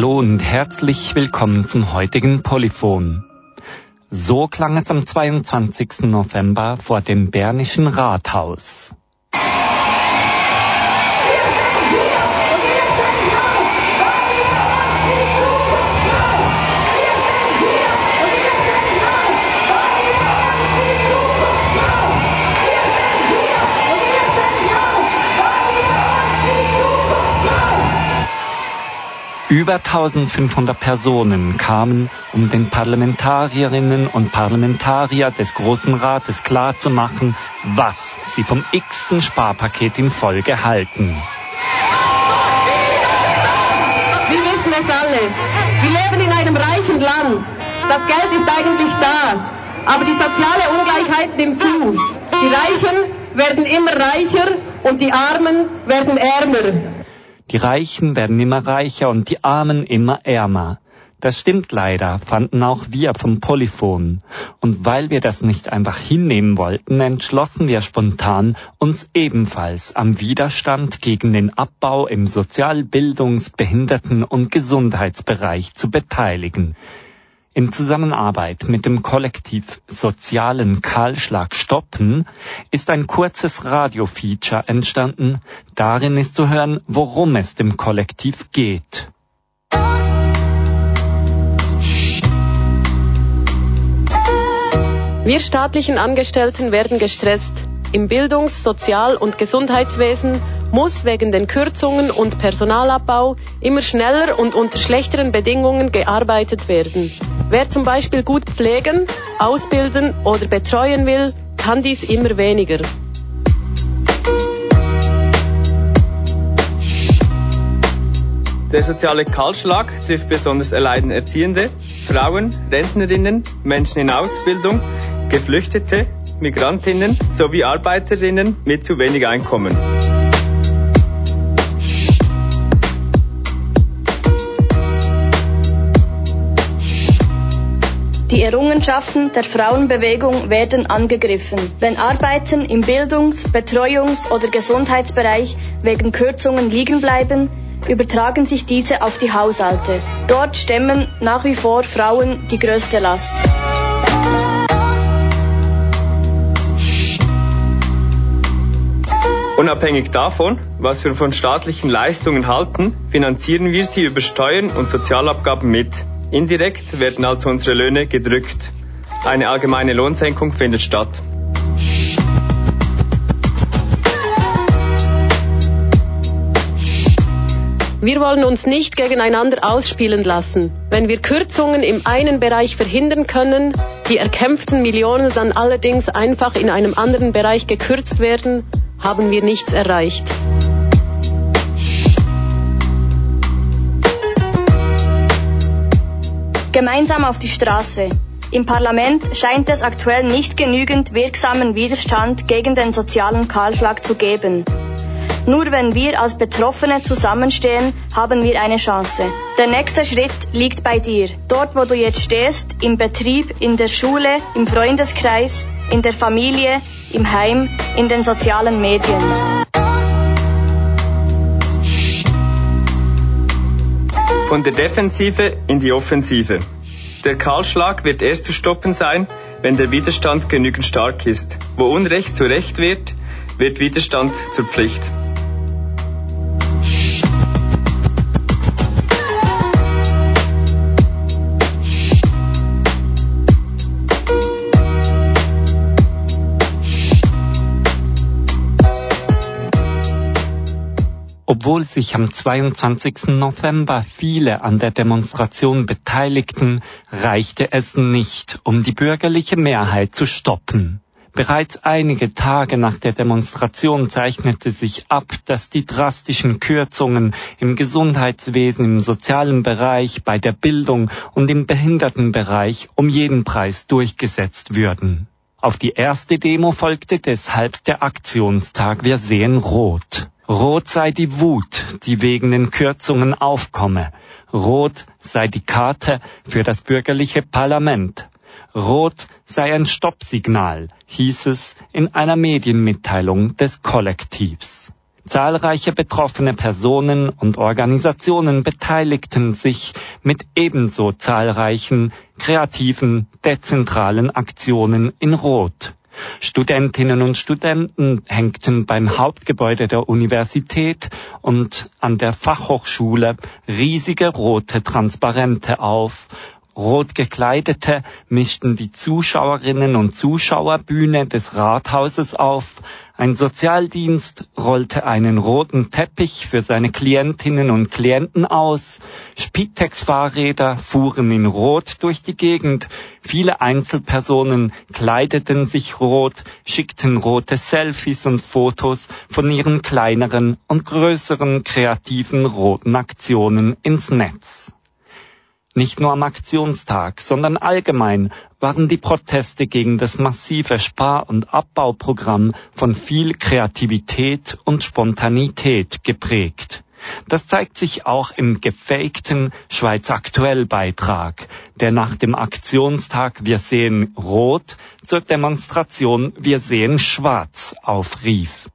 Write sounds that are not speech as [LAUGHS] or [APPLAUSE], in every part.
Hallo und herzlich willkommen zum heutigen Polyphon. So klang es am 22. November vor dem Bernischen Rathaus. Über 1500 Personen kamen, um den Parlamentarierinnen und Parlamentarier des Großen Rates klarzumachen, was sie vom x-ten Sparpaket in Folge halten. Wir wissen es alle. Wir leben in einem reichen Land. Das Geld ist eigentlich da. Aber die soziale Ungleichheit nimmt zu. Die Reichen werden immer reicher und die Armen werden ärmer. Die Reichen werden immer reicher und die Armen immer ärmer. Das stimmt leider, fanden auch wir vom Polyphon. Und weil wir das nicht einfach hinnehmen wollten, entschlossen wir spontan, uns ebenfalls am Widerstand gegen den Abbau im Sozial-, Bildungs-, Behinderten- und Gesundheitsbereich zu beteiligen. In Zusammenarbeit mit dem Kollektiv Sozialen Kahlschlag stoppen ist ein kurzes Radiofeature entstanden. Darin ist zu hören, worum es dem Kollektiv geht. Wir staatlichen Angestellten werden gestresst. Im Bildungs-, Sozial- und Gesundheitswesen muss wegen den Kürzungen und Personalabbau immer schneller und unter schlechteren Bedingungen gearbeitet werden. Wer zum Beispiel gut pflegen, ausbilden oder betreuen will, kann dies immer weniger. Der soziale Kahlschlag trifft besonders erleiden Erziehende, Frauen, Rentnerinnen, Menschen in Ausbildung, Geflüchtete, Migrantinnen sowie Arbeiterinnen mit zu wenig Einkommen. Die Errungenschaften der Frauenbewegung werden angegriffen. Wenn Arbeiten im Bildungs-, Betreuungs- oder Gesundheitsbereich wegen Kürzungen liegen bleiben, übertragen sich diese auf die Haushalte. Dort stemmen nach wie vor Frauen die größte Last. Unabhängig davon, was wir von staatlichen Leistungen halten, finanzieren wir sie über Steuern und Sozialabgaben mit. Indirekt werden also unsere Löhne gedrückt. Eine allgemeine Lohnsenkung findet statt. Wir wollen uns nicht gegeneinander ausspielen lassen. Wenn wir Kürzungen im einen Bereich verhindern können, die erkämpften Millionen dann allerdings einfach in einem anderen Bereich gekürzt werden, haben wir nichts erreicht. Gemeinsam auf die Straße. Im Parlament scheint es aktuell nicht genügend wirksamen Widerstand gegen den sozialen Kahlschlag zu geben. Nur wenn wir als Betroffene zusammenstehen, haben wir eine Chance. Der nächste Schritt liegt bei dir. Dort, wo du jetzt stehst, im Betrieb, in der Schule, im Freundeskreis, in der Familie, im Heim, in den sozialen Medien. Von der Defensive in die Offensive. Der Kahlschlag wird erst zu stoppen sein, wenn der Widerstand genügend stark ist. Wo Unrecht zu Recht wird, wird Widerstand zur Pflicht. Obwohl sich am 22. November viele an der Demonstration beteiligten, reichte es nicht, um die bürgerliche Mehrheit zu stoppen. Bereits einige Tage nach der Demonstration zeichnete sich ab, dass die drastischen Kürzungen im Gesundheitswesen, im sozialen Bereich, bei der Bildung und im Behindertenbereich um jeden Preis durchgesetzt würden. Auf die erste Demo folgte deshalb der Aktionstag Wir sehen rot. Rot sei die Wut, die wegen den Kürzungen aufkomme. Rot sei die Karte für das bürgerliche Parlament. Rot sei ein Stoppsignal, hieß es in einer Medienmitteilung des Kollektivs. Zahlreiche betroffene Personen und Organisationen beteiligten sich mit ebenso zahlreichen kreativen, dezentralen Aktionen in Rot. Studentinnen und Studenten hängten beim Hauptgebäude der Universität und an der Fachhochschule riesige rote Transparente auf. Rot gekleidete mischten die Zuschauerinnen und Zuschauerbühne des Rathauses auf, ein Sozialdienst rollte einen roten Teppich für seine Klientinnen und Klienten aus, Spitex-Fahrräder fuhren in Rot durch die Gegend, viele Einzelpersonen kleideten sich rot, schickten rote Selfies und Fotos von ihren kleineren und größeren kreativen roten Aktionen ins Netz. Nicht nur am Aktionstag, sondern allgemein waren die Proteste gegen das massive Spar- und Abbauprogramm von viel Kreativität und Spontanität geprägt. Das zeigt sich auch im gefakten Schweiz Aktuell Beitrag, der nach dem Aktionstag Wir sehen Rot zur Demonstration Wir sehen Schwarz aufrief.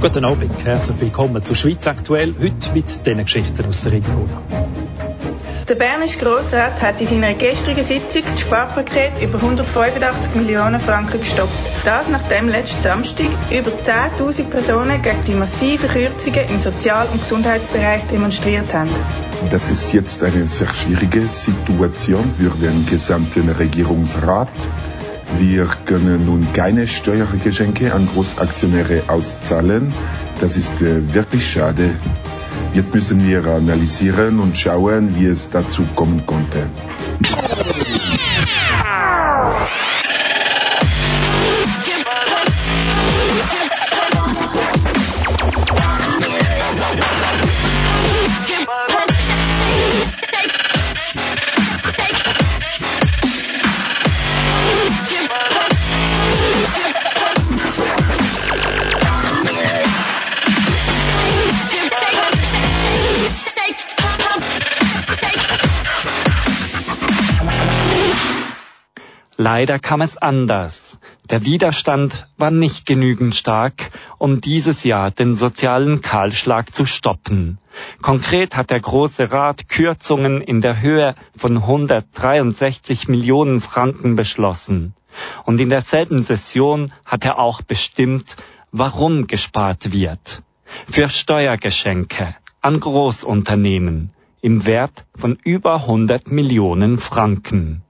Guten Abend, herzlich willkommen zu Schweiz aktuell, heute mit diesen Geschichten aus der Region. Der Bernische Grossrat hat in seiner gestrigen Sitzung das Sparpaket über 185 Millionen Franken gestoppt. Das nachdem letzten Samstag über 10.000 Personen gegen die massiven Kürzungen im Sozial- und Gesundheitsbereich demonstriert haben. Das ist jetzt eine sehr schwierige Situation für den gesamten Regierungsrat. Wir können nun keine Steuergeschenke an Großaktionäre auszahlen. Das ist äh, wirklich schade. Jetzt müssen wir analysieren und schauen, wie es dazu kommen konnte. Leider kam es anders. Der Widerstand war nicht genügend stark, um dieses Jahr den sozialen Kahlschlag zu stoppen. Konkret hat der Große Rat Kürzungen in der Höhe von 163 Millionen Franken beschlossen. Und in derselben Session hat er auch bestimmt, warum gespart wird. Für Steuergeschenke an Großunternehmen im Wert von über 100 Millionen Franken.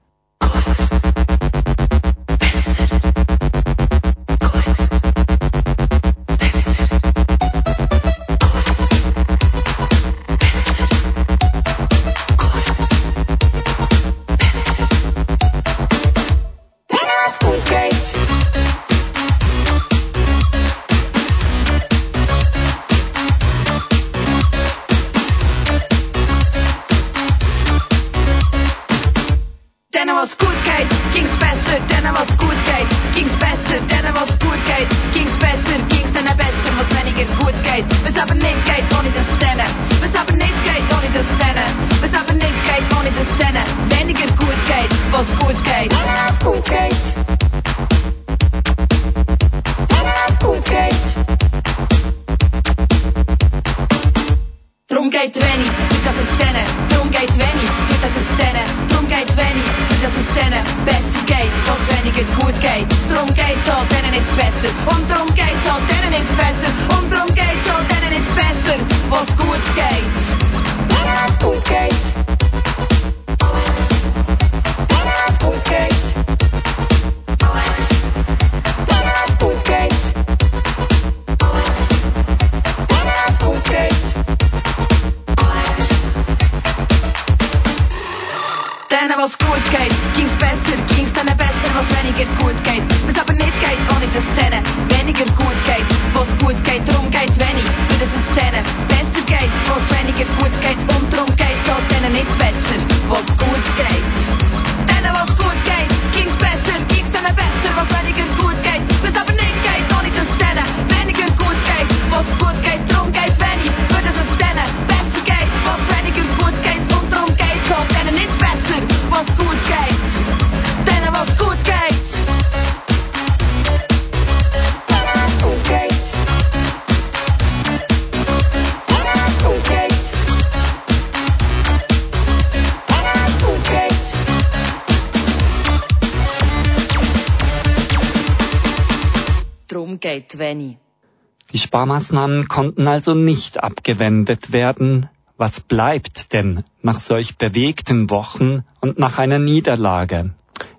Die Sparmaßnahmen konnten also nicht abgewendet werden. Was bleibt denn nach solch bewegten Wochen und nach einer Niederlage?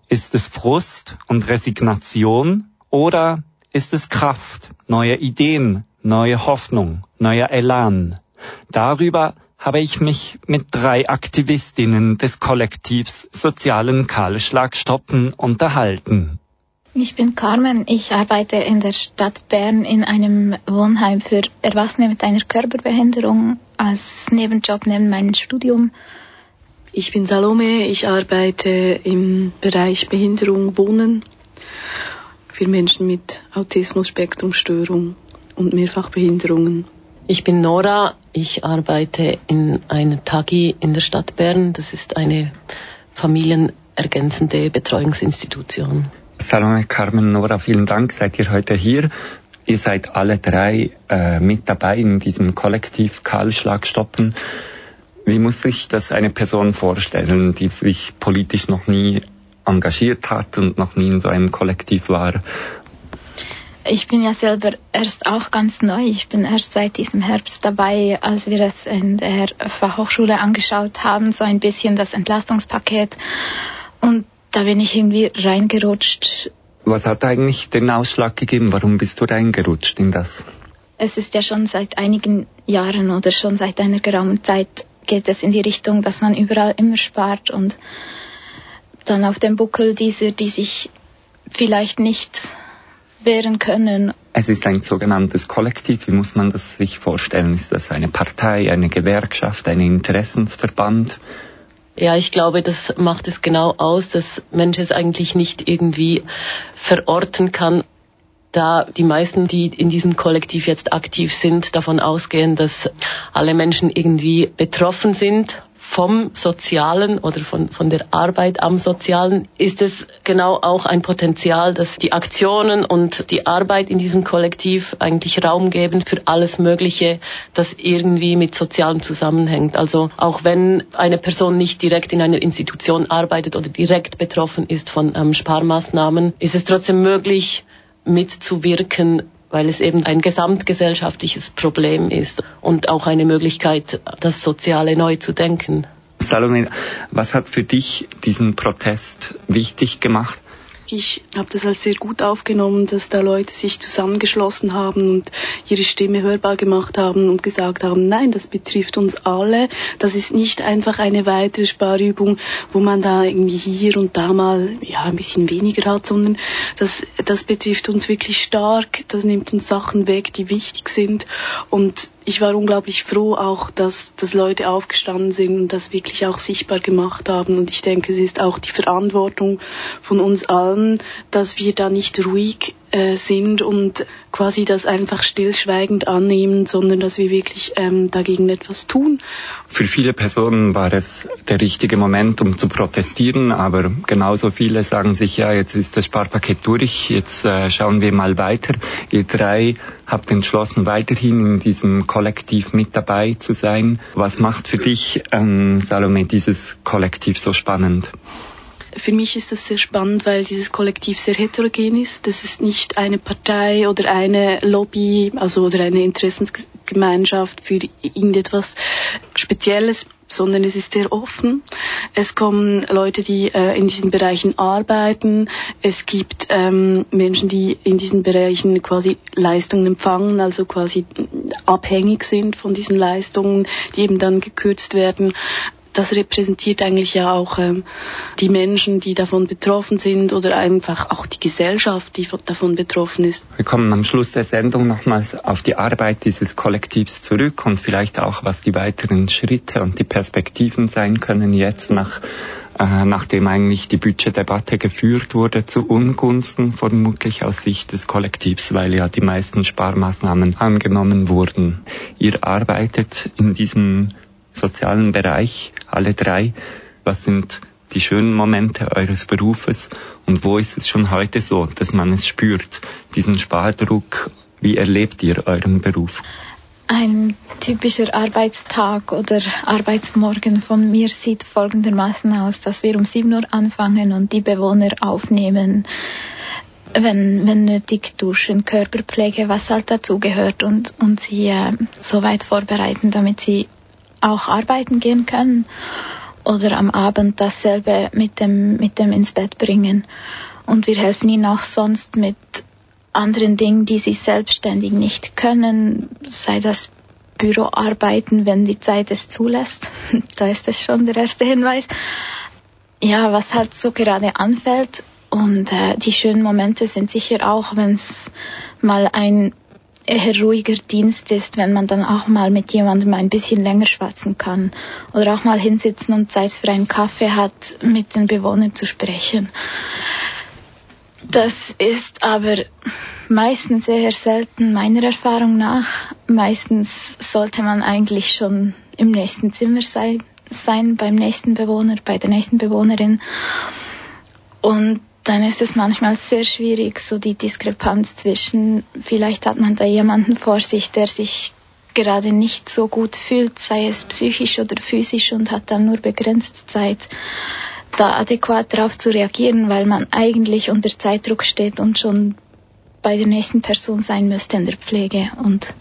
Ist es Frust und Resignation oder ist es Kraft, neue Ideen, neue Hoffnung, neuer Elan? Darüber habe ich mich mit drei Aktivistinnen des Kollektivs Sozialen Kahlschlag stoppen unterhalten. Ich bin Carmen. Ich arbeite in der Stadt Bern in einem Wohnheim für Erwachsene mit einer Körperbehinderung als Nebenjob neben meinem Studium. Ich bin Salome. Ich arbeite im Bereich Behinderung Wohnen für Menschen mit Autismus, Spektrumstörung und Mehrfachbehinderungen. Ich bin Nora. Ich arbeite in einer Tagi in der Stadt Bern. Das ist eine familienergänzende Betreuungsinstitution. Salome Carmen Nora, vielen Dank, seid ihr heute hier. Ihr seid alle drei äh, mit dabei in diesem Kollektiv Kahlschlag stoppen. Wie muss sich das eine Person vorstellen, die sich politisch noch nie engagiert hat und noch nie in so einem Kollektiv war? Ich bin ja selber erst auch ganz neu. Ich bin erst seit diesem Herbst dabei, als wir es in der Fachhochschule angeschaut haben, so ein bisschen das Entlastungspaket. Und da bin ich irgendwie reingerutscht. Was hat eigentlich den Ausschlag gegeben? Warum bist du reingerutscht in das? Es ist ja schon seit einigen Jahren oder schon seit einer geraumen Zeit geht es in die Richtung, dass man überall immer spart und dann auf dem Buckel dieser, die sich vielleicht nicht wehren können. Es ist ein sogenanntes Kollektiv. Wie muss man das sich vorstellen? Ist das eine Partei, eine Gewerkschaft, ein Interessensverband? Ja, ich glaube, das macht es genau aus, dass Mensch es eigentlich nicht irgendwie verorten kann, da die meisten, die in diesem Kollektiv jetzt aktiv sind, davon ausgehen, dass alle Menschen irgendwie betroffen sind vom Sozialen oder von, von der Arbeit am Sozialen ist es genau auch ein Potenzial, dass die Aktionen und die Arbeit in diesem Kollektiv eigentlich Raum geben für alles Mögliche, das irgendwie mit Sozialem zusammenhängt. Also auch wenn eine Person nicht direkt in einer Institution arbeitet oder direkt betroffen ist von ähm, Sparmaßnahmen, ist es trotzdem möglich, mitzuwirken, weil es eben ein gesamtgesellschaftliches Problem ist und auch eine Möglichkeit, das Soziale neu zu denken. Salome, was hat für dich diesen Protest wichtig gemacht? Ich habe das als sehr gut aufgenommen, dass da Leute sich zusammengeschlossen haben und ihre Stimme hörbar gemacht haben und gesagt haben, nein, das betrifft uns alle. Das ist nicht einfach eine weitere Sparübung, wo man da irgendwie hier und da mal ja ein bisschen weniger hat, sondern das, das betrifft uns wirklich stark. Das nimmt uns Sachen weg, die wichtig sind und ich war unglaublich froh auch, dass, dass Leute aufgestanden sind und das wirklich auch sichtbar gemacht haben. Und ich denke, es ist auch die Verantwortung von uns allen, dass wir da nicht ruhig äh, sind und quasi das einfach stillschweigend annehmen, sondern dass wir wirklich ähm, dagegen etwas tun. Für viele Personen war es der richtige Moment, um zu protestieren, aber genauso viele sagen sich, ja, jetzt ist das Sparpaket durch, jetzt äh, schauen wir mal weiter. Ihr drei habt entschlossen, weiterhin in diesem Kollektiv mit dabei zu sein. Was macht für dich, ähm, Salome, dieses Kollektiv so spannend? Für mich ist das sehr spannend, weil dieses Kollektiv sehr heterogen ist. Das ist nicht eine Partei oder eine Lobby, also oder eine Interessensgemeinschaft für irgendetwas Spezielles, sondern es ist sehr offen. Es kommen Leute, die äh, in diesen Bereichen arbeiten. Es gibt ähm, Menschen, die in diesen Bereichen quasi Leistungen empfangen, also quasi abhängig sind von diesen Leistungen, die eben dann gekürzt werden das repräsentiert eigentlich ja auch ähm, die Menschen, die davon betroffen sind oder einfach auch die Gesellschaft, die davon betroffen ist. Wir kommen am Schluss der Sendung nochmals auf die Arbeit dieses Kollektivs zurück und vielleicht auch, was die weiteren Schritte und die Perspektiven sein können jetzt nach äh, nachdem eigentlich die Budgetdebatte geführt wurde, zu Ungunsten vermutlich aus Sicht des Kollektivs, weil ja die meisten Sparmaßnahmen angenommen wurden. Ihr arbeitet in diesem sozialen Bereich, alle drei. Was sind die schönen Momente eures Berufes und wo ist es schon heute so, dass man es spürt, diesen Spardruck? Wie erlebt ihr euren Beruf? Ein typischer Arbeitstag oder Arbeitsmorgen von mir sieht folgendermaßen aus, dass wir um 7 Uhr anfangen und die Bewohner aufnehmen wenn, wenn nötig duschen, Körperpflege, was halt dazugehört und, und sie äh, so weit vorbereiten, damit sie auch arbeiten gehen können oder am Abend dasselbe mit dem, mit dem ins Bett bringen. Und wir helfen ihnen auch sonst mit anderen Dingen, die sie selbstständig nicht können, sei das Büroarbeiten, wenn die Zeit es zulässt. [LAUGHS] da ist es schon der erste Hinweis. Ja, was halt so gerade anfällt. Und äh, die schönen Momente sind sicher auch, wenn es mal ein eher ruhiger Dienst ist, wenn man dann auch mal mit jemandem ein bisschen länger schwatzen kann oder auch mal hinsitzen und Zeit für einen Kaffee hat, mit den Bewohnern zu sprechen. Das ist aber meistens eher selten meiner Erfahrung nach. Meistens sollte man eigentlich schon im nächsten Zimmer sein, sein beim nächsten Bewohner, bei der nächsten Bewohnerin. Und dann ist es manchmal sehr schwierig, so die Diskrepanz zwischen, vielleicht hat man da jemanden vor sich, der sich gerade nicht so gut fühlt, sei es psychisch oder physisch und hat dann nur begrenzt Zeit, da adäquat darauf zu reagieren, weil man eigentlich unter Zeitdruck steht und schon bei der nächsten Person sein müsste in der Pflege. Und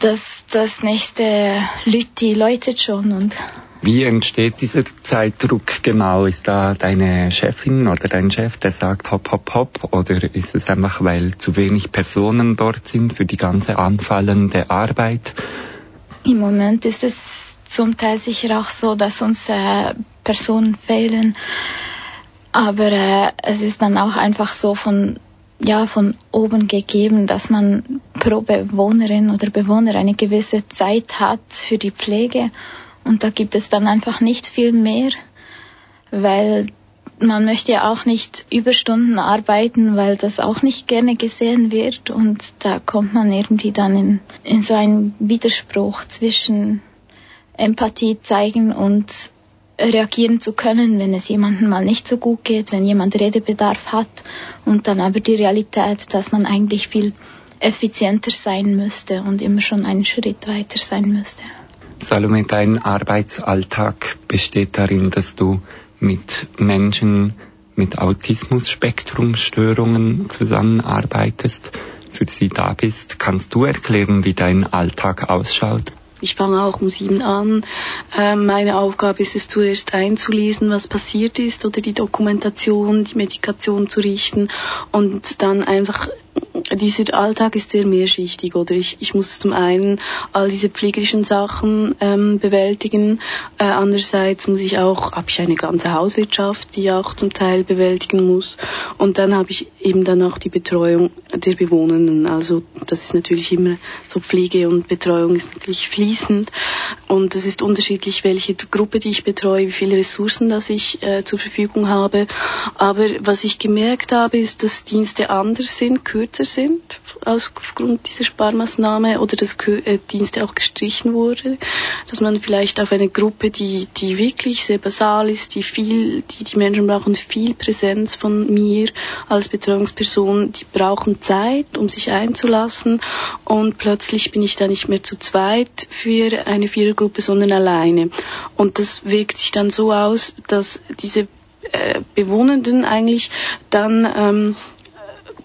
das, das nächste Lütti läutet schon und wie entsteht dieser Zeitdruck genau? Ist da deine Chefin oder dein Chef, der sagt hopp, hopp, hopp? Oder ist es einfach, weil zu wenig Personen dort sind für die ganze anfallende Arbeit? Im Moment ist es zum Teil sicher auch so, dass uns äh, Personen fehlen. Aber äh, es ist dann auch einfach so von ja, von oben gegeben, dass man pro Bewohnerin oder Bewohner eine gewisse Zeit hat für die Pflege und da gibt es dann einfach nicht viel mehr, weil man möchte ja auch nicht Überstunden arbeiten, weil das auch nicht gerne gesehen wird. Und da kommt man irgendwie dann in, in so einen Widerspruch zwischen Empathie zeigen und reagieren zu können, wenn es jemandem mal nicht so gut geht, wenn jemand Redebedarf hat und dann aber die Realität, dass man eigentlich viel effizienter sein müsste und immer schon einen Schritt weiter sein müsste. Salome, dein Arbeitsalltag besteht darin, dass du mit Menschen mit Autismus-Spektrumstörungen zusammenarbeitest, für sie da bist. Kannst du erklären, wie dein Alltag ausschaut? Ich fange auch um sieben an. Ähm, meine Aufgabe ist es zuerst einzulesen, was passiert ist oder die Dokumentation, die Medikation zu richten und dann einfach dieser Alltag ist sehr mehrschichtig, oder? Ich, ich muss zum einen all diese pflegerischen Sachen ähm, bewältigen, äh, andererseits muss ich auch, habe ich eine ganze Hauswirtschaft, die ich auch zum Teil bewältigen muss und dann habe ich eben dann auch die Betreuung der Bewohnenden. Also das ist natürlich immer so Pflege und Betreuung ist natürlich fließend und es ist unterschiedlich, welche Gruppe die ich betreue, wie viele Ressourcen das ich äh, zur Verfügung habe. Aber was ich gemerkt habe, ist, dass Dienste anders sind, kürzer sind aufgrund dieser Sparmaßnahme oder dass äh, Dienste auch gestrichen wurde, dass man vielleicht auf eine Gruppe, die, die wirklich sehr basal ist, die viel, die, die Menschen brauchen viel Präsenz von mir als Betreuungsperson, die brauchen Zeit, um sich einzulassen und plötzlich bin ich da nicht mehr zu zweit für eine Vierergruppe, sondern alleine. Und das wirkt sich dann so aus, dass diese äh, Bewohnenden eigentlich dann ähm,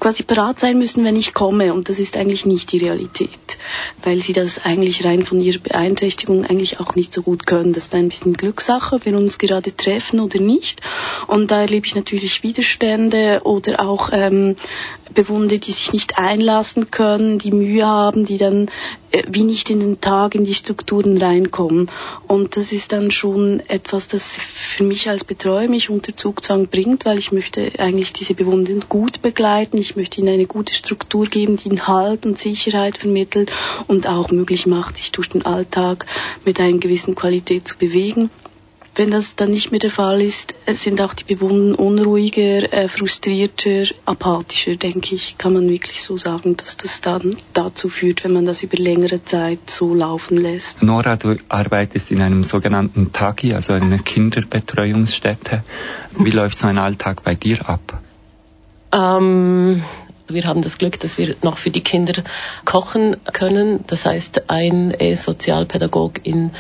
quasi parat sein müssen, wenn ich komme. Und das ist eigentlich nicht die Realität, weil sie das eigentlich rein von ihrer Beeinträchtigung eigentlich auch nicht so gut können. Das ist ein bisschen Glückssache, ob wir uns gerade treffen oder nicht. Und da erlebe ich natürlich Widerstände oder auch ähm, Bewohner, die sich nicht einlassen können, die Mühe haben, die dann äh, wie nicht in den Tag in die Strukturen reinkommen. Und das ist dann schon etwas, das für mich als Betreuer mich unter Zugzwang bringt, weil ich möchte eigentlich diese Bewohner gut begleiten. Ich möchte ihnen eine gute Struktur geben, die ihnen Halt und Sicherheit vermittelt und auch möglich macht, sich durch den Alltag mit einer gewissen Qualität zu bewegen. Wenn das dann nicht mehr der Fall ist, sind auch die Bewohner unruhiger, äh, frustrierter, apathischer, denke ich, kann man wirklich so sagen, dass das dann dazu führt, wenn man das über längere Zeit so laufen lässt. Nora, du arbeitest in einem sogenannten TAGI, also einer Kinderbetreuungsstätte. Wie läuft so ein Alltag bei dir ab? Ähm, wir haben das Glück, dass wir noch für die Kinder kochen können. Das heißt, ein Sozialpädagogin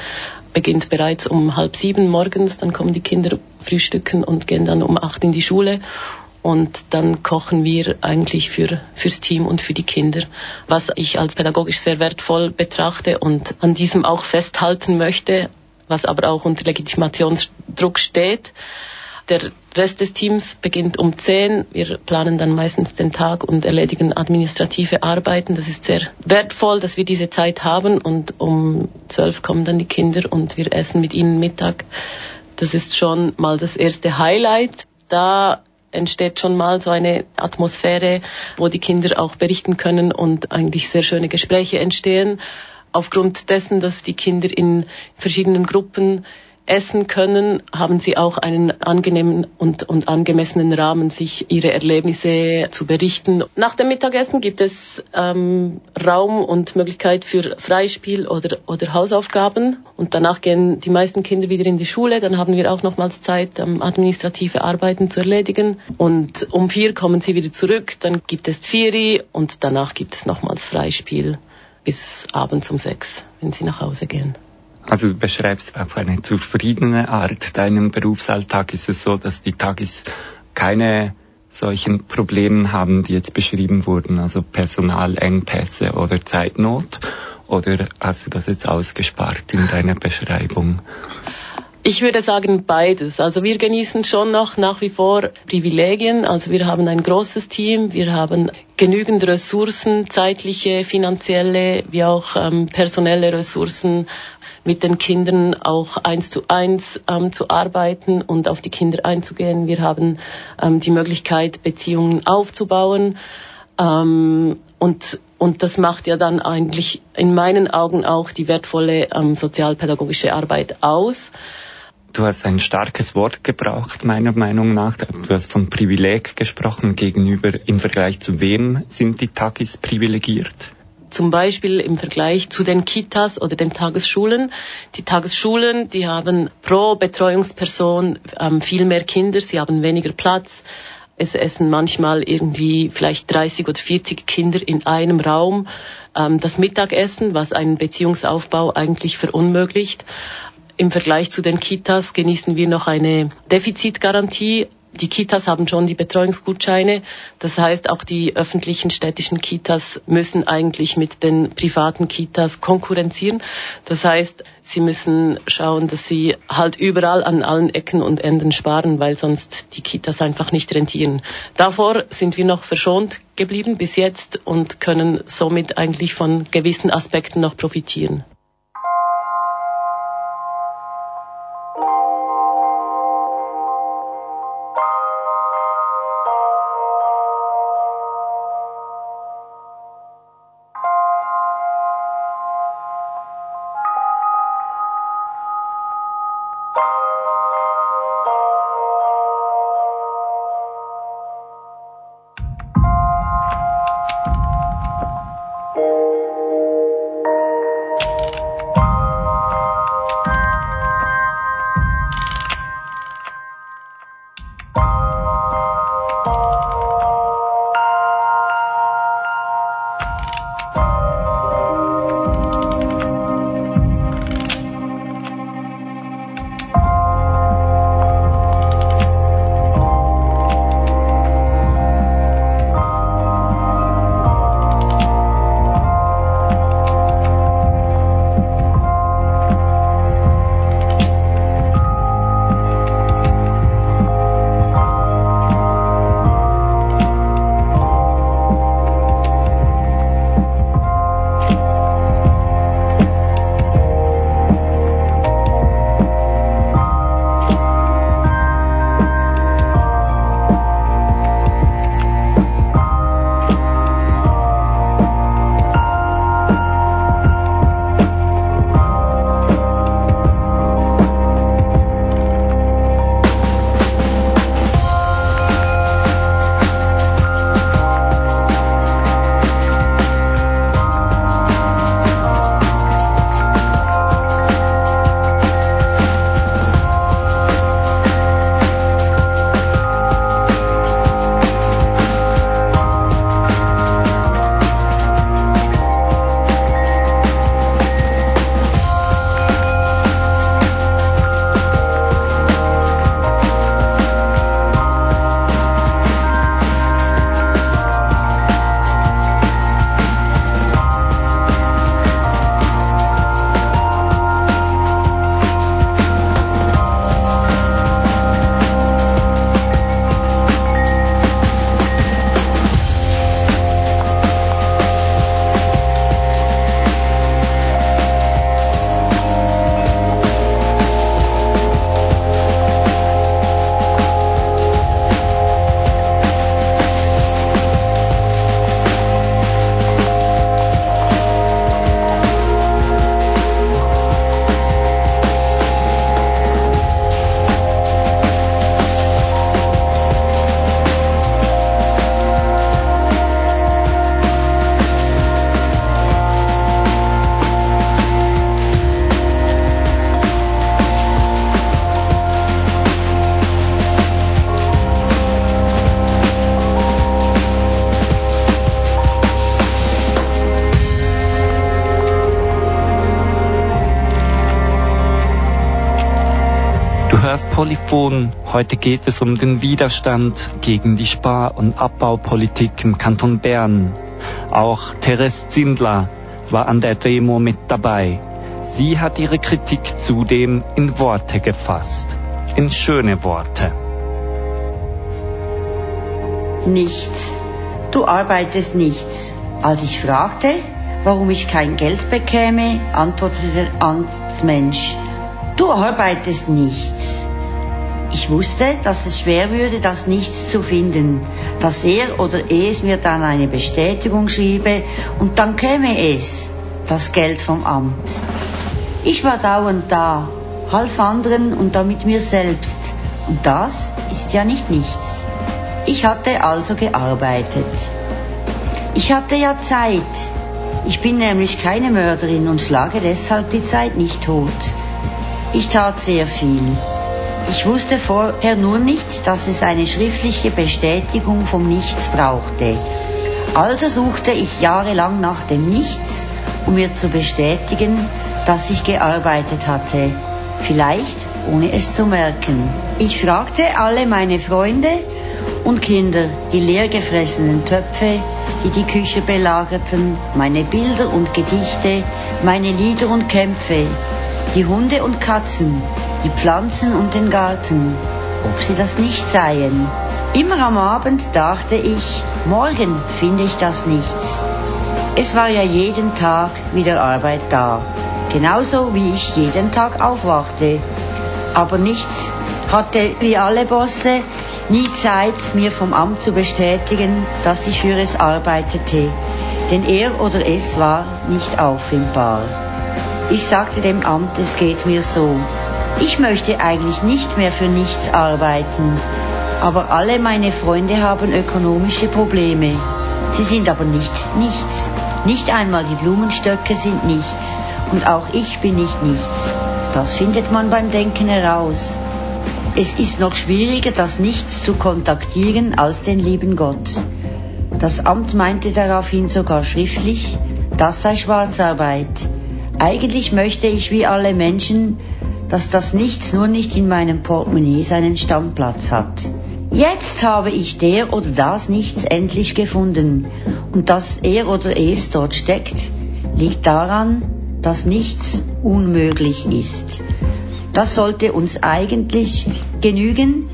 beginnt bereits um halb sieben morgens, dann kommen die Kinder frühstücken und gehen dann um acht in die Schule. und dann kochen wir eigentlich für, fürs Team und für die Kinder, was ich als pädagogisch sehr wertvoll betrachte und an diesem auch festhalten möchte, was aber auch unter Legitimationsdruck steht. Der Rest des Teams beginnt um 10. Wir planen dann meistens den Tag und erledigen administrative Arbeiten. Das ist sehr wertvoll, dass wir diese Zeit haben und um 12 kommen dann die Kinder und wir essen mit ihnen Mittag. Das ist schon mal das erste Highlight. Da entsteht schon mal so eine Atmosphäre, wo die Kinder auch berichten können und eigentlich sehr schöne Gespräche entstehen. Aufgrund dessen, dass die Kinder in verschiedenen Gruppen essen können, haben sie auch einen angenehmen und, und angemessenen Rahmen, sich ihre Erlebnisse zu berichten. Nach dem Mittagessen gibt es ähm, Raum und Möglichkeit für Freispiel oder, oder Hausaufgaben. Und danach gehen die meisten Kinder wieder in die Schule. Dann haben wir auch nochmals Zeit, ähm, administrative Arbeiten zu erledigen. Und um vier kommen sie wieder zurück. Dann gibt es Fieri und danach gibt es nochmals Freispiel bis abends um sechs, wenn sie nach Hause gehen. Also du beschreibst auf eine zufriedene Art deinen Berufsalltag. Ist es so, dass die Tagis keine solchen Problemen haben, die jetzt beschrieben wurden, also Personalengpässe oder Zeitnot? Oder hast du das jetzt ausgespart in deiner Beschreibung? Ich würde sagen beides. Also wir genießen schon noch nach wie vor Privilegien. Also wir haben ein großes Team, wir haben genügend Ressourcen, zeitliche, finanzielle wie auch ähm, personelle Ressourcen, mit den Kindern auch eins zu eins ähm, zu arbeiten und auf die Kinder einzugehen. Wir haben ähm, die Möglichkeit, Beziehungen aufzubauen. Ähm, und, und das macht ja dann eigentlich in meinen Augen auch die wertvolle ähm, sozialpädagogische Arbeit aus. Du hast ein starkes Wort gebraucht, meiner Meinung nach. Du hast von Privileg gesprochen gegenüber, im Vergleich zu wem sind die Tagis privilegiert? Zum Beispiel im Vergleich zu den Kitas oder den Tagesschulen. Die Tagesschulen, die haben pro Betreuungsperson ähm, viel mehr Kinder, sie haben weniger Platz. Es essen manchmal irgendwie vielleicht 30 oder 40 Kinder in einem Raum ähm, das Mittagessen, was einen Beziehungsaufbau eigentlich verunmöglicht. Im Vergleich zu den Kitas genießen wir noch eine Defizitgarantie die Kitas haben schon die Betreuungsgutscheine. Das heißt, auch die öffentlichen städtischen Kitas müssen eigentlich mit den privaten Kitas konkurrenzieren. Das heißt, sie müssen schauen, dass sie halt überall an allen Ecken und Enden sparen, weil sonst die Kitas einfach nicht rentieren. Davor sind wir noch verschont geblieben bis jetzt und können somit eigentlich von gewissen Aspekten noch profitieren. Polyphon. Heute geht es um den Widerstand gegen die Spar- und Abbaupolitik im Kanton Bern. Auch Therese Zindler war an der Demo mit dabei. Sie hat ihre Kritik zudem in Worte gefasst. In schöne Worte. Nichts. Du arbeitest nichts. Als ich fragte, warum ich kein Geld bekäme, antwortete der Amtsmensch, du arbeitest nichts. Ich wusste, dass es schwer würde, das Nichts zu finden, dass er oder es mir dann eine Bestätigung schriebe und dann käme es, das Geld vom Amt. Ich war dauernd da, half anderen und damit mir selbst. Und das ist ja nicht nichts. Ich hatte also gearbeitet. Ich hatte ja Zeit. Ich bin nämlich keine Mörderin und schlage deshalb die Zeit nicht tot. Ich tat sehr viel. Ich wusste vorher nur nicht, dass es eine schriftliche Bestätigung vom Nichts brauchte. Also suchte ich jahrelang nach dem Nichts, um mir zu bestätigen, dass ich gearbeitet hatte. Vielleicht ohne es zu merken. Ich fragte alle meine Freunde und Kinder, die leergefressenen Töpfe, die die Küche belagerten, meine Bilder und Gedichte, meine Lieder und Kämpfe, die Hunde und Katzen, die Pflanzen und den Garten, ob sie das nicht seien. Immer am Abend dachte ich, morgen finde ich das nichts. Es war ja jeden Tag wieder Arbeit da, genauso wie ich jeden Tag aufwachte. Aber nichts hatte wie alle Bosse nie Zeit, mir vom Amt zu bestätigen, dass ich für es arbeitete, denn er oder es war nicht auffindbar. Ich sagte dem Amt, es geht mir so. Ich möchte eigentlich nicht mehr für nichts arbeiten, aber alle meine Freunde haben ökonomische Probleme. Sie sind aber nicht nichts. Nicht einmal die Blumenstöcke sind nichts. Und auch ich bin nicht nichts. Das findet man beim Denken heraus. Es ist noch schwieriger, das Nichts zu kontaktieren als den lieben Gott. Das Amt meinte daraufhin sogar schriftlich, das sei Schwarzarbeit. Eigentlich möchte ich wie alle Menschen, dass das Nichts nur nicht in meinem Portemonnaie seinen Stammplatz hat. Jetzt habe ich der oder das Nichts endlich gefunden. Und dass er oder es dort steckt, liegt daran, dass nichts unmöglich ist. Das sollte uns eigentlich genügen,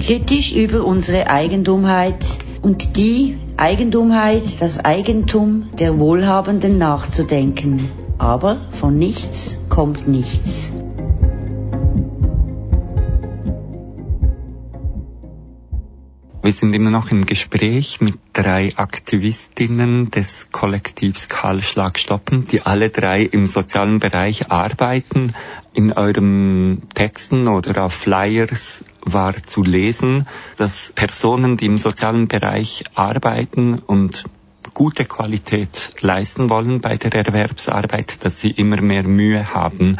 kritisch über unsere Eigentumheit und die Eigentumheit, das Eigentum der Wohlhabenden nachzudenken. Aber von nichts kommt nichts. Wir sind immer noch im Gespräch mit drei Aktivistinnen des Kollektivs Kahlschlag stoppen, die alle drei im sozialen Bereich arbeiten. In euren Texten oder auf Flyers war zu lesen, dass Personen, die im sozialen Bereich arbeiten und gute Qualität leisten wollen bei der Erwerbsarbeit, dass sie immer mehr Mühe haben,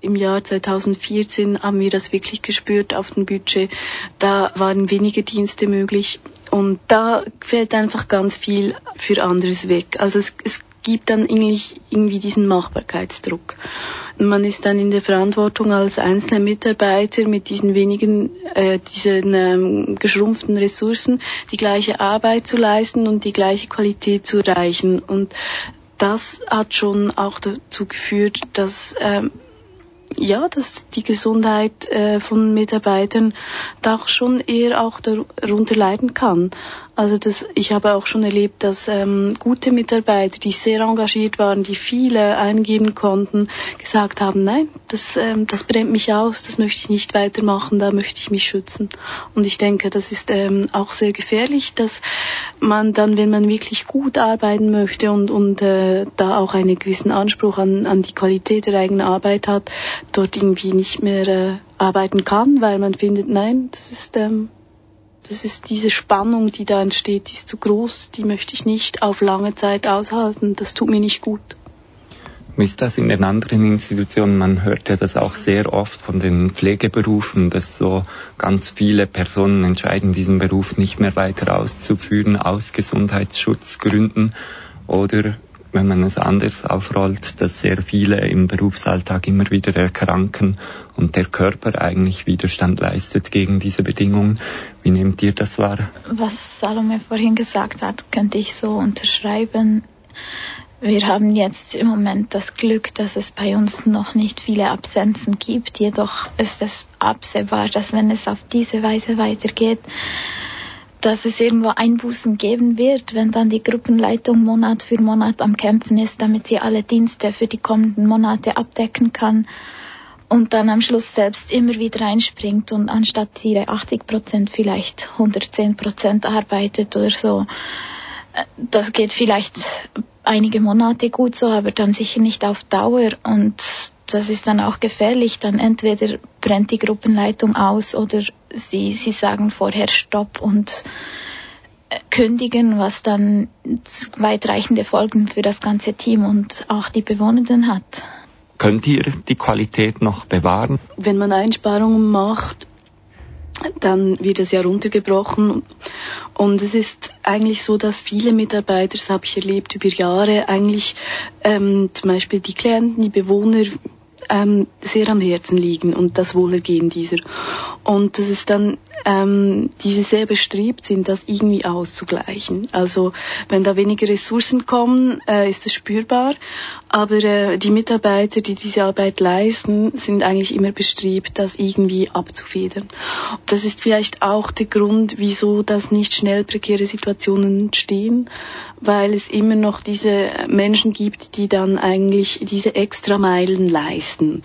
im Jahr 2014 haben wir das wirklich gespürt auf dem Budget. Da waren wenige Dienste möglich und da fällt einfach ganz viel für anderes weg. Also es, es gibt dann irgendwie diesen Machbarkeitsdruck. Man ist dann in der Verantwortung als einzelner Mitarbeiter mit diesen wenigen, äh, diesen ähm, geschrumpften Ressourcen die gleiche Arbeit zu leisten und die gleiche Qualität zu erreichen. Und das hat schon auch dazu geführt, dass ähm, ja, dass die Gesundheit äh, von Mitarbeitern da schon eher auch darunter leiden kann. Also das, ich habe auch schon erlebt, dass ähm, gute Mitarbeiter, die sehr engagiert waren, die viele eingeben konnten, gesagt haben, nein, das, ähm, das brennt mich aus, das möchte ich nicht weitermachen, da möchte ich mich schützen. Und ich denke, das ist ähm, auch sehr gefährlich, dass man dann, wenn man wirklich gut arbeiten möchte und, und äh, da auch einen gewissen Anspruch an, an die Qualität der eigenen Arbeit hat, dort irgendwie nicht mehr äh, arbeiten kann, weil man findet, nein, das ist ähm, das ist diese Spannung, die da entsteht, die ist zu groß, die möchte ich nicht auf lange Zeit aushalten. Das tut mir nicht gut. Wie ist das in den anderen Institutionen? Man hört ja das auch sehr oft von den Pflegeberufen, dass so ganz viele Personen entscheiden, diesen Beruf nicht mehr weiter auszuführen aus Gesundheitsschutzgründen. Oder wenn man es anders aufrollt, dass sehr viele im Berufsalltag immer wieder erkranken und der Körper eigentlich Widerstand leistet gegen diese Bedingungen. Wie nehmt ihr das wahr? Was Salome vorhin gesagt hat, könnte ich so unterschreiben. Wir haben jetzt im Moment das Glück, dass es bei uns noch nicht viele Absenzen gibt. Jedoch ist es absehbar, dass wenn es auf diese Weise weitergeht, dass es irgendwo Einbußen geben wird, wenn dann die Gruppenleitung Monat für Monat am Kämpfen ist, damit sie alle Dienste für die kommenden Monate abdecken kann und dann am Schluss selbst immer wieder einspringt und anstatt ihre 80 Prozent vielleicht 110 Prozent arbeitet oder so. Das geht vielleicht einige Monate gut so, aber dann sicher nicht auf Dauer und das ist dann auch gefährlich. Dann entweder brennt die Gruppenleitung aus oder sie, sie sagen vorher Stopp und äh, kündigen, was dann weitreichende Folgen für das ganze Team und auch die Bewohnenden hat. Könnt ihr die Qualität noch bewahren? Wenn man Einsparungen macht, dann wird es ja runtergebrochen. Und es ist eigentlich so, dass viele Mitarbeiter, das habe ich erlebt über Jahre, eigentlich ähm, zum Beispiel die Klienten, die Bewohner ähm, sehr am Herzen liegen und das Wohlergehen dieser. Und dass es dann ähm, diese sehr bestrebt sind, das irgendwie auszugleichen. Also wenn da weniger Ressourcen kommen, äh, ist es spürbar, aber äh, die Mitarbeiter, die diese Arbeit leisten, sind eigentlich immer bestrebt, das irgendwie abzufedern. Das ist vielleicht auch der Grund, wieso das nicht schnell prekäre Situationen entstehen, weil es immer noch diese Menschen gibt, die dann eigentlich diese Extrameilen leisten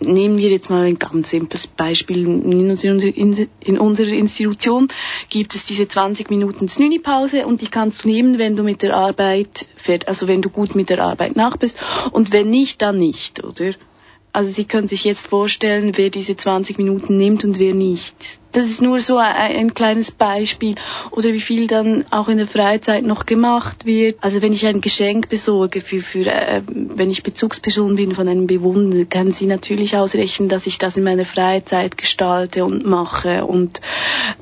nehmen wir jetzt mal ein ganz simples Beispiel. In unserer, Institution gibt es diese 20 Minuten Snüni-Pause und die kannst du nehmen, wenn du mit der Arbeit, also wenn du gut mit der Arbeit nach bist und wenn nicht, dann nicht, oder? Also Sie können sich jetzt vorstellen, wer diese 20 Minuten nimmt und wer nicht das ist nur so ein, ein, kleines Beispiel. Oder wie viel dann auch in der Freizeit noch gemacht wird. Also wenn ich ein Geschenk besorge für, für äh, wenn ich Bezugsperson bin von einem Bewohner, können Sie natürlich ausrechnen, dass ich das in meiner Freizeit gestalte und mache und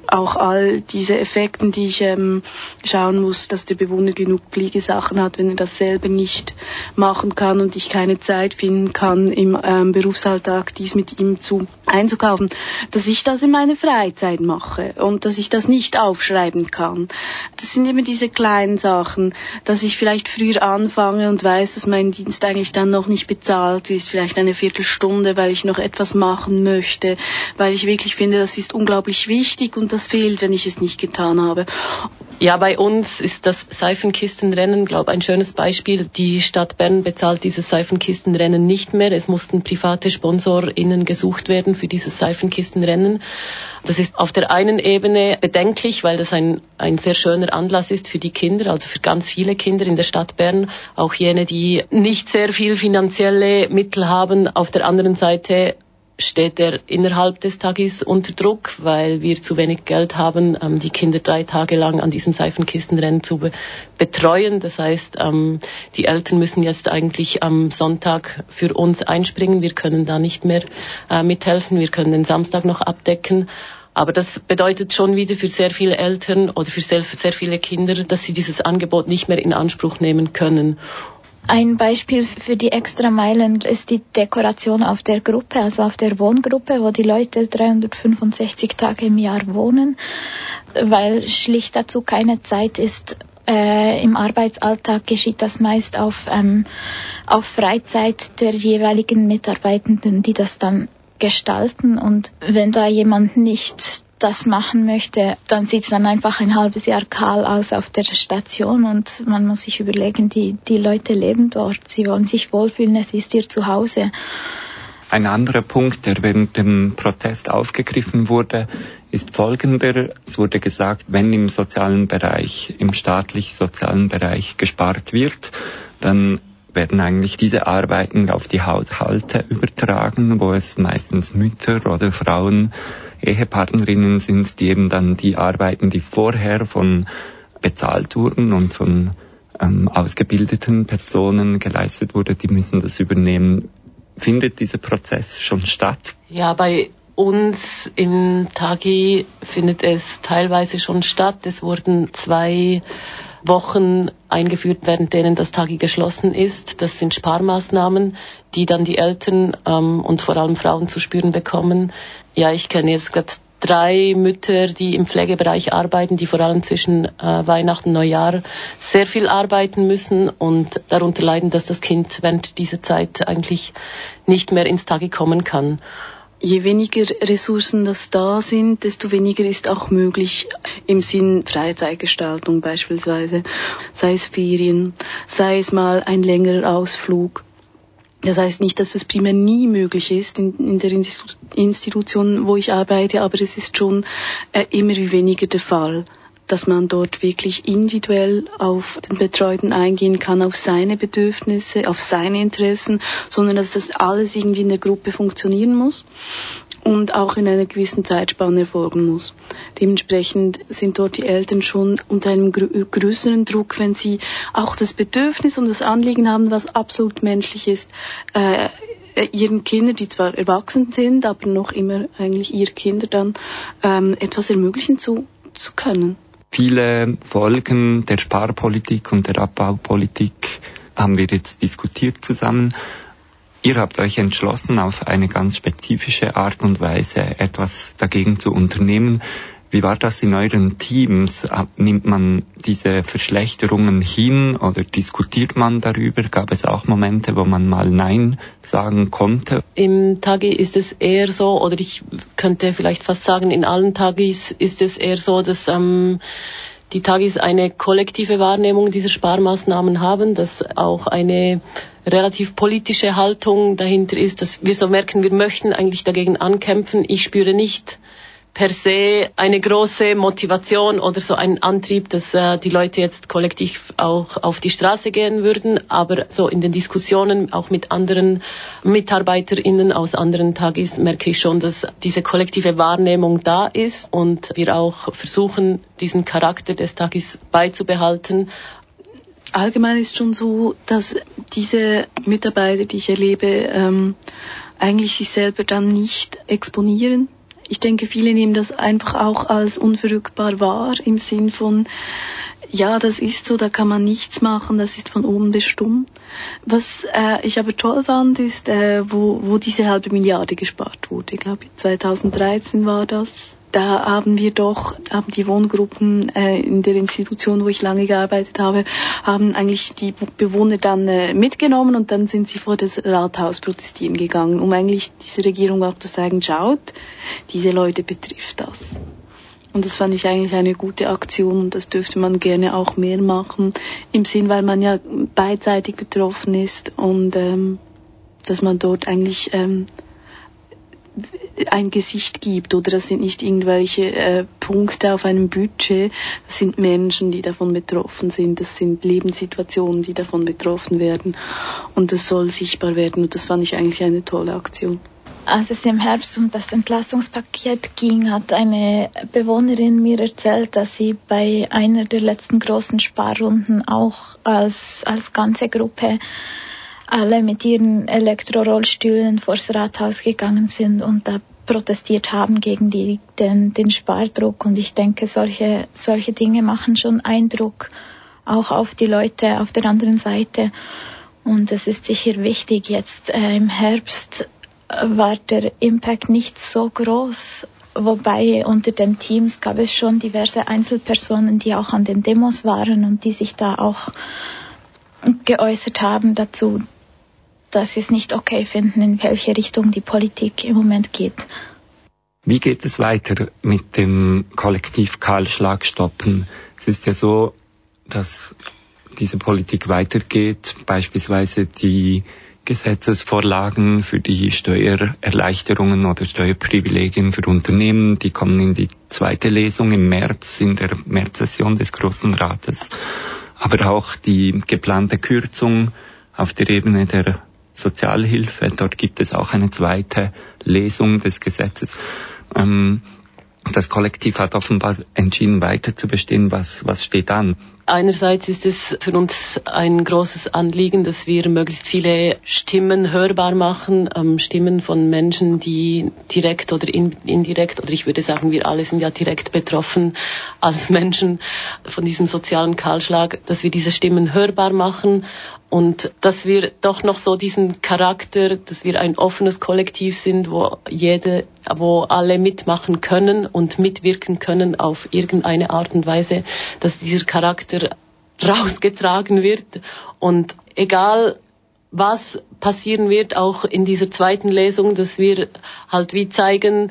auch all diese Effekte, die ich ähm, schauen muss, dass der Bewohner genug Pflegesachen hat, wenn er das selber nicht machen kann und ich keine Zeit finden kann im ähm, Berufsalltag, dies mit ihm zu einzukaufen, dass ich das in meiner Freizeit Freizeit mache und dass ich das nicht aufschreiben kann. Das sind immer diese kleinen Sachen, dass ich vielleicht früher anfange und weiß, dass mein Dienst eigentlich dann noch nicht bezahlt ist, vielleicht eine Viertelstunde, weil ich noch etwas machen möchte, weil ich wirklich finde, das ist unglaublich wichtig und das fehlt, wenn ich es nicht getan habe. Ja, bei uns ist das Seifenkistenrennen, glaube ich, ein schönes Beispiel. Die Stadt Bern bezahlt dieses Seifenkistenrennen nicht mehr. Es mussten private SponsorInnen gesucht werden für dieses Seifenkistenrennen. Das ist auf der einen Ebene bedenklich, weil das ein, ein sehr schöner Anlass ist für die Kinder, also für ganz viele Kinder in der Stadt Bern, auch jene, die nicht sehr viel finanzielle Mittel haben. Auf der anderen Seite steht er innerhalb des Tages unter Druck, weil wir zu wenig Geld haben, ähm, die Kinder drei Tage lang an diesem Seifenkistenrennen zu be betreuen. Das heißt, ähm, die Eltern müssen jetzt eigentlich am Sonntag für uns einspringen. Wir können da nicht mehr äh, mithelfen. Wir können den Samstag noch abdecken. Aber das bedeutet schon wieder für sehr viele Eltern oder für sehr, sehr viele Kinder, dass sie dieses Angebot nicht mehr in Anspruch nehmen können. Ein Beispiel für die Extrameilen ist die Dekoration auf der Gruppe, also auf der Wohngruppe, wo die Leute 365 Tage im Jahr wohnen, weil schlicht dazu keine Zeit ist. Äh, Im Arbeitsalltag geschieht das meist auf, ähm, auf Freizeit der jeweiligen Mitarbeitenden, die das dann gestalten. Und wenn da jemand nicht das machen möchte, dann sieht es dann einfach ein halbes Jahr kahl aus auf der Station und man muss sich überlegen, die, die Leute leben dort, sie wollen sich wohlfühlen, es ist ihr Zuhause. Ein anderer Punkt, der während dem Protest aufgegriffen wurde, ist folgender. Es wurde gesagt, wenn im sozialen Bereich, im staatlich-sozialen Bereich gespart wird, dann werden eigentlich diese Arbeiten auf die Haushalte übertragen, wo es meistens Mütter oder Frauen Ehepartnerinnen sind, die eben dann die Arbeiten, die vorher von bezahlt wurden und von ähm, ausgebildeten Personen geleistet wurde, die müssen das übernehmen. Findet dieser Prozess schon statt? Ja, bei uns im Tagi findet es teilweise schon statt. Es wurden zwei Wochen eingeführt, während denen das Tagi geschlossen ist. Das sind Sparmaßnahmen, die dann die Eltern ähm, und vor allem Frauen zu spüren bekommen. Ja, ich kenne jetzt gerade drei Mütter, die im Pflegebereich arbeiten, die vor allem zwischen äh, Weihnachten und Neujahr sehr viel arbeiten müssen und darunter leiden, dass das Kind während dieser Zeit eigentlich nicht mehr ins Tage kommen kann. Je weniger Ressourcen das da sind, desto weniger ist auch möglich im Sinn Freizeitgestaltung beispielsweise, sei es Ferien, sei es mal ein längerer Ausflug. Das heißt nicht, dass das primär nie möglich ist in, in der Institution, wo ich arbeite, aber es ist schon äh, immer wie weniger der Fall dass man dort wirklich individuell auf den Betreuten eingehen kann, auf seine Bedürfnisse, auf seine Interessen, sondern dass das alles irgendwie in der Gruppe funktionieren muss und auch in einer gewissen Zeitspanne erfolgen muss. Dementsprechend sind dort die Eltern schon unter einem größeren Druck, wenn sie auch das Bedürfnis und das Anliegen haben, was absolut menschlich ist, äh, ihren Kindern, die zwar erwachsen sind, aber noch immer eigentlich ihre Kinder dann ähm, etwas ermöglichen zu, zu können. Viele Folgen der Sparpolitik und der Abbaupolitik haben wir jetzt diskutiert zusammen. Ihr habt euch entschlossen, auf eine ganz spezifische Art und Weise etwas dagegen zu unternehmen. Wie war das in euren Teams? Nimmt man diese Verschlechterungen hin oder diskutiert man darüber? Gab es auch Momente, wo man mal Nein sagen konnte? Im Tagi ist es eher so, oder ich könnte vielleicht fast sagen, in allen Tagis ist es eher so, dass ähm, die Tagis eine kollektive Wahrnehmung dieser Sparmaßnahmen haben, dass auch eine relativ politische Haltung dahinter ist, dass wir so merken, wir möchten eigentlich dagegen ankämpfen. Ich spüre nicht per se eine große Motivation oder so einen Antrieb, dass äh, die Leute jetzt kollektiv auch auf die Straße gehen würden. Aber so in den Diskussionen auch mit anderen MitarbeiterInnen aus anderen Tagis merke ich schon, dass diese kollektive Wahrnehmung da ist und wir auch versuchen, diesen Charakter des Tagis beizubehalten, allgemein ist schon so, dass diese Mitarbeiter, die ich erlebe, ähm, eigentlich sich selber dann nicht exponieren. Ich denke, viele nehmen das einfach auch als unverrückbar wahr im Sinn von, ja, das ist so, da kann man nichts machen, das ist von oben bestimmt. Was äh, ich aber toll fand, ist, äh, wo, wo diese halbe Milliarde gespart wurde. Ich glaube, 2013 war das da haben wir doch, haben die Wohngruppen äh, in der Institution, wo ich lange gearbeitet habe, haben eigentlich die Bewohner dann äh, mitgenommen und dann sind sie vor das Rathaus protestieren gegangen, um eigentlich diese Regierung auch zu sagen, schaut, diese Leute betrifft das. Und das fand ich eigentlich eine gute Aktion und das dürfte man gerne auch mehr machen, im Sinn, weil man ja beidseitig betroffen ist und ähm, dass man dort eigentlich ähm, ein Gesicht gibt oder das sind nicht irgendwelche äh, Punkte auf einem Budget, das sind Menschen, die davon betroffen sind, das sind Lebenssituationen, die davon betroffen werden. Und das soll sichtbar werden und das fand ich eigentlich eine tolle Aktion. Als es im Herbst um das Entlastungspaket ging, hat eine Bewohnerin mir erzählt, dass sie bei einer der letzten großen Sparrunden auch als, als ganze Gruppe alle mit ihren Elektrorollstühlen vors Rathaus gegangen sind und da protestiert haben gegen die, den, den Spardruck. Und ich denke, solche, solche Dinge machen schon Eindruck auch auf die Leute auf der anderen Seite. Und es ist sicher wichtig, jetzt äh, im Herbst war der Impact nicht so groß. Wobei unter den Teams gab es schon diverse Einzelpersonen, die auch an den Demos waren und die sich da auch geäußert haben dazu, dass sie es nicht okay finden, in welche Richtung die Politik im Moment geht. Wie geht es weiter mit dem Kollektiv Kahlschlag stoppen? Es ist ja so, dass diese Politik weitergeht, beispielsweise die Gesetzesvorlagen für die Steuererleichterungen oder Steuerprivilegien für Unternehmen, die kommen in die zweite Lesung im März, in der Märzsession des Großen Rates. Aber auch die geplante Kürzung auf der Ebene der Sozialhilfe. Dort gibt es auch eine zweite Lesung des Gesetzes. Ähm, das Kollektiv hat offenbar entschieden, weiter zu bestehen. Was, was steht an? Einerseits ist es für uns ein großes Anliegen, dass wir möglichst viele Stimmen hörbar machen, ähm, Stimmen von Menschen, die direkt oder indirekt, oder ich würde sagen, wir alle sind ja direkt betroffen als [LAUGHS] Menschen von diesem sozialen Kahlschlag, dass wir diese Stimmen hörbar machen und dass wir doch noch so diesen Charakter, dass wir ein offenes Kollektiv sind, wo jede, wo alle mitmachen können und mitwirken können auf irgendeine Art und Weise, dass dieser Charakter rausgetragen wird und egal was passieren wird, auch in dieser zweiten Lesung, dass wir halt wie zeigen,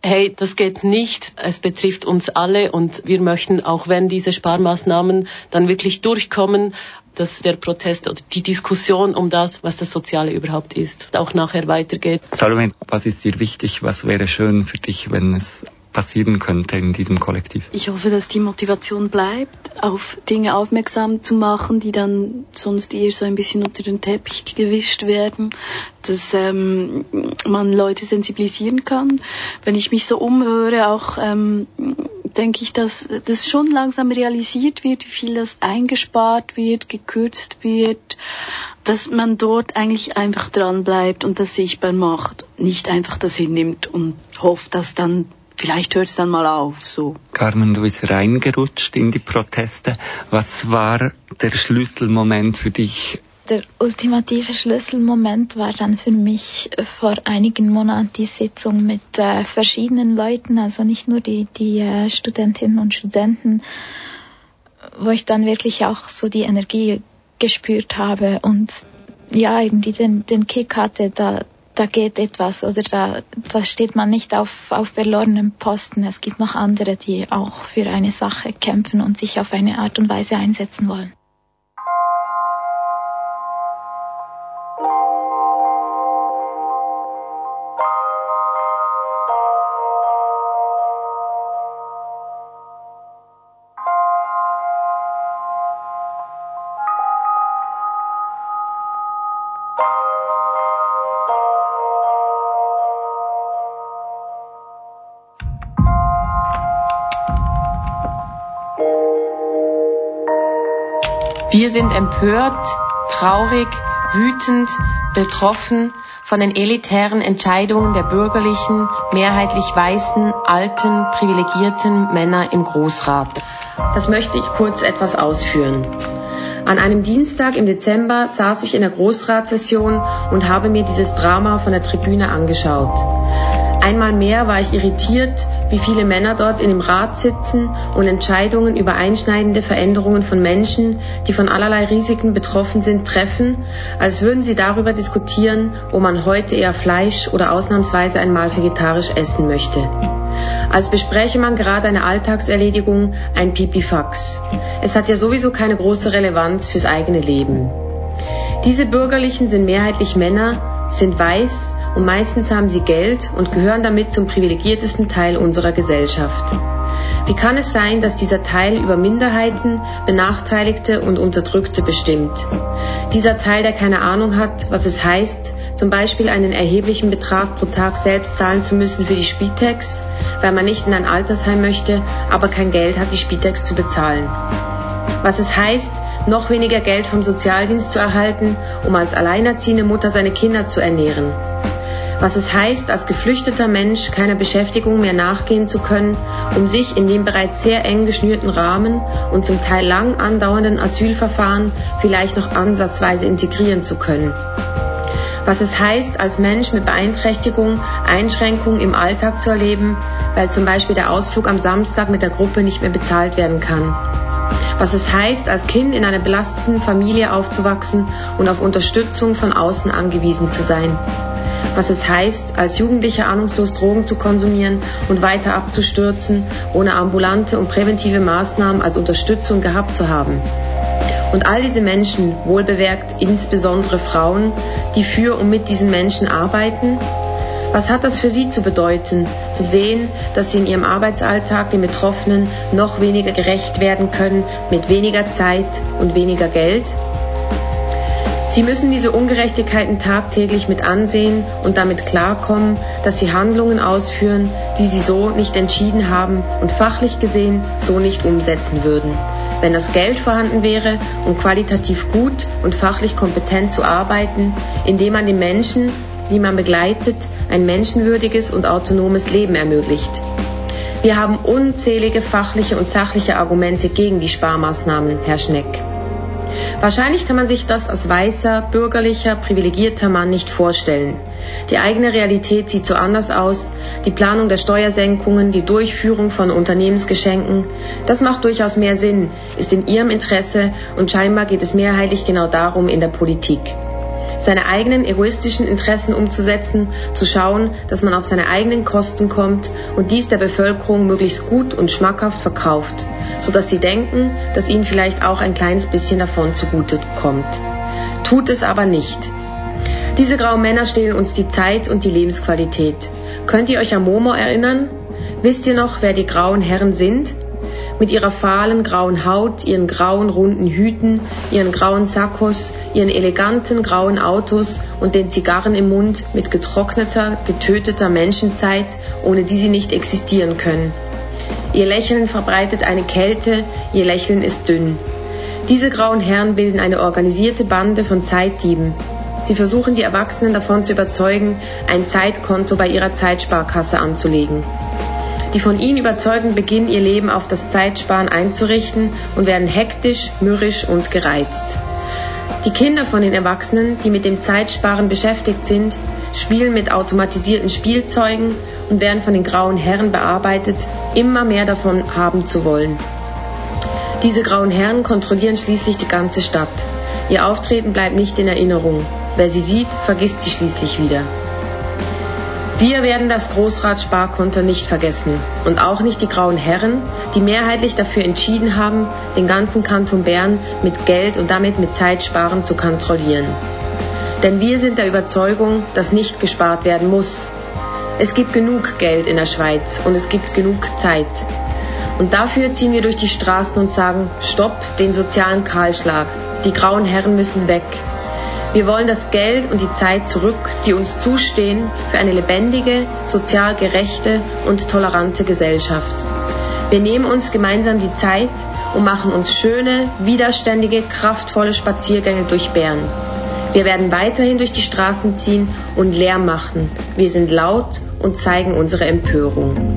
hey, das geht nicht, es betrifft uns alle und wir möchten, auch wenn diese Sparmaßnahmen dann wirklich durchkommen, dass der Protest oder die Diskussion um das, was das Soziale überhaupt ist, auch nachher weitergeht. Salome, was ist dir wichtig? Was wäre schön für dich, wenn es passieren könnte in diesem Kollektiv? Ich hoffe, dass die Motivation bleibt, auf Dinge aufmerksam zu machen, die dann sonst eher so ein bisschen unter den Teppich gewischt werden, dass ähm, man Leute sensibilisieren kann. Wenn ich mich so umhöre, auch ähm, denke ich, dass das schon langsam realisiert wird, wie viel das eingespart wird, gekürzt wird, dass man dort eigentlich einfach dran bleibt und das sichtbar macht, nicht einfach das hinnimmt und hofft, dass dann vielleicht hört es dann mal auf. So. Carmen, du bist reingerutscht in die Proteste. Was war der Schlüsselmoment für dich der ultimative Schlüsselmoment war dann für mich vor einigen Monaten die Sitzung mit äh, verschiedenen Leuten, also nicht nur die, die äh, Studentinnen und Studenten, wo ich dann wirklich auch so die Energie gespürt habe und ja, irgendwie den, den Kick hatte, da, da geht etwas oder da, da steht man nicht auf, auf verlorenem Posten. Es gibt noch andere, die auch für eine Sache kämpfen und sich auf eine Art und Weise einsetzen wollen. Empört, traurig, wütend, betroffen von den elitären Entscheidungen der bürgerlichen, mehrheitlich weißen, alten, privilegierten Männer im Großrat. Das möchte ich kurz etwas ausführen. An einem Dienstag im Dezember saß ich in der Großratssession und habe mir dieses Drama von der Tribüne angeschaut. Einmal mehr war ich irritiert, wie viele Männer dort in dem Rat sitzen und Entscheidungen über einschneidende Veränderungen von Menschen, die von allerlei Risiken betroffen sind, treffen, als würden sie darüber diskutieren, wo man heute eher Fleisch oder ausnahmsweise einmal vegetarisch essen möchte. Als bespräche man gerade eine Alltagserledigung, ein Pipifax. Es hat ja sowieso keine große Relevanz fürs eigene Leben. Diese Bürgerlichen sind mehrheitlich Männer, sind weiß und meistens haben sie Geld und gehören damit zum privilegiertesten Teil unserer Gesellschaft. Wie kann es sein, dass dieser Teil über Minderheiten, Benachteiligte und Unterdrückte bestimmt? Dieser Teil, der keine Ahnung hat, was es heißt, zum Beispiel einen erheblichen Betrag pro Tag selbst zahlen zu müssen für die Spitex, weil man nicht in ein Altersheim möchte, aber kein Geld hat, die Spitex zu bezahlen. Was es heißt, noch weniger Geld vom Sozialdienst zu erhalten, um als alleinerziehende Mutter seine Kinder zu ernähren was es heißt, als geflüchteter Mensch keiner Beschäftigung mehr nachgehen zu können, um sich in dem bereits sehr eng geschnürten Rahmen und zum Teil lang andauernden Asylverfahren vielleicht noch ansatzweise integrieren zu können. Was es heißt, als Mensch mit Beeinträchtigung Einschränkungen im Alltag zu erleben, weil zum Beispiel der Ausflug am Samstag mit der Gruppe nicht mehr bezahlt werden kann. Was es heißt, als Kind in einer belasteten Familie aufzuwachsen und auf Unterstützung von außen angewiesen zu sein was es heißt, als Jugendlicher ahnungslos Drogen zu konsumieren und weiter abzustürzen, ohne ambulante und präventive Maßnahmen als Unterstützung gehabt zu haben. Und all diese Menschen, wohlbewerkt insbesondere Frauen, die für und mit diesen Menschen arbeiten, was hat das für sie zu bedeuten, zu sehen, dass sie in ihrem Arbeitsalltag den Betroffenen noch weniger gerecht werden können mit weniger Zeit und weniger Geld? Sie müssen diese Ungerechtigkeiten tagtäglich mit ansehen und damit klarkommen, dass sie Handlungen ausführen, die sie so nicht entschieden haben und fachlich gesehen so nicht umsetzen würden, wenn das Geld vorhanden wäre, um qualitativ gut und fachlich kompetent zu arbeiten, indem man den Menschen, die man begleitet, ein menschenwürdiges und autonomes Leben ermöglicht. Wir haben unzählige fachliche und sachliche Argumente gegen die Sparmaßnahmen, Herr Schneck. Wahrscheinlich kann man sich das als weißer, bürgerlicher, privilegierter Mann nicht vorstellen. Die eigene Realität sieht so anders aus. Die Planung der Steuersenkungen, die Durchführung von Unternehmensgeschenken, das macht durchaus mehr Sinn, ist in Ihrem Interesse und scheinbar geht es mehrheitlich genau darum in der Politik seine eigenen egoistischen Interessen umzusetzen, zu schauen, dass man auf seine eigenen Kosten kommt und dies der Bevölkerung möglichst gut und schmackhaft verkauft, sodass sie denken, dass ihnen vielleicht auch ein kleines bisschen davon zugute kommt. Tut es aber nicht. Diese grauen Männer stehlen uns die Zeit und die Lebensqualität. Könnt ihr euch an Momo erinnern? Wisst ihr noch, wer die grauen Herren sind? Mit ihrer fahlen grauen Haut, ihren grauen runden Hüten, ihren grauen Sakkos, ihren eleganten grauen Autos und den Zigarren im Mund mit getrockneter, getöteter Menschenzeit, ohne die sie nicht existieren können. Ihr Lächeln verbreitet eine Kälte, ihr Lächeln ist dünn. Diese grauen Herren bilden eine organisierte Bande von Zeitdieben. Sie versuchen die Erwachsenen davon zu überzeugen, ein Zeitkonto bei ihrer Zeitsparkasse anzulegen. Die von ihnen überzeugten beginnen ihr Leben auf das Zeitsparen einzurichten und werden hektisch, mürrisch und gereizt. Die Kinder von den Erwachsenen, die mit dem Zeitsparen beschäftigt sind, spielen mit automatisierten Spielzeugen und werden von den grauen Herren bearbeitet, immer mehr davon haben zu wollen. Diese grauen Herren kontrollieren schließlich die ganze Stadt. Ihr Auftreten bleibt nicht in Erinnerung. Wer sie sieht, vergisst sie schließlich wieder. Wir werden das Großratsparkonto nicht vergessen und auch nicht die grauen Herren, die mehrheitlich dafür entschieden haben, den ganzen Kanton Bern mit Geld und damit mit Zeitsparen zu kontrollieren. Denn wir sind der Überzeugung, dass nicht gespart werden muss. Es gibt genug Geld in der Schweiz und es gibt genug Zeit. Und dafür ziehen wir durch die Straßen und sagen, stopp den sozialen Kahlschlag. Die grauen Herren müssen weg. Wir wollen das Geld und die Zeit zurück, die uns zustehen für eine lebendige, sozial gerechte und tolerante Gesellschaft. Wir nehmen uns gemeinsam die Zeit und machen uns schöne, widerständige, kraftvolle Spaziergänge durch Bern. Wir werden weiterhin durch die Straßen ziehen und Lärm machen. Wir sind laut und zeigen unsere Empörung.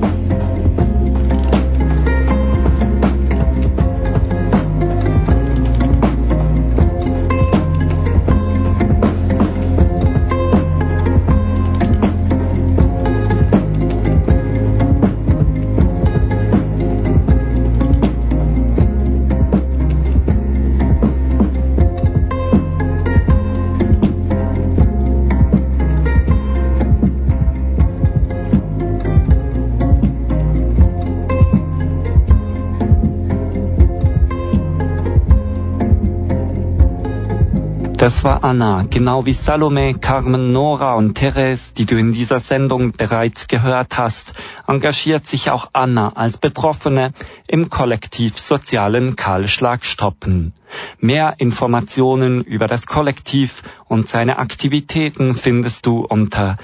Das war Anna, genau wie Salome, Carmen, Nora und Therese, die du in dieser Sendung bereits gehört hast, engagiert sich auch Anna als Betroffene im Kollektiv Sozialen Kahlschlag stoppen. Mehr Informationen über das Kollektiv und seine Aktivitäten findest du unter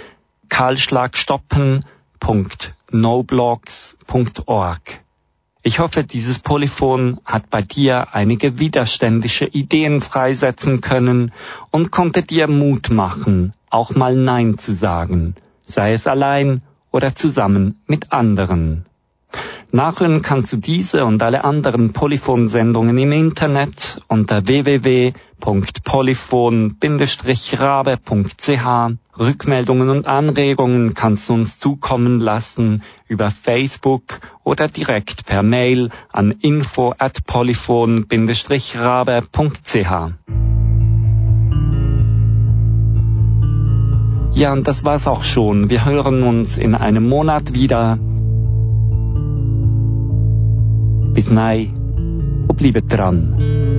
kahlschlagstoppen.noblogs.org. Ich hoffe, dieses Polyphon hat bei dir einige widerständische Ideen freisetzen können und konnte dir Mut machen, auch mal Nein zu sagen, sei es allein oder zusammen mit anderen. Nachhören kannst du diese und alle anderen Polyphon-Sendungen im Internet unter www.polyphon-rabe.ch. Rückmeldungen und Anregungen kannst du uns zukommen lassen über Facebook oder direkt per Mail an info at polyphon-rabe.ch. Ja, und das war's auch schon. Wir hören uns in einem Monat wieder. Bis nei und bleibt dran.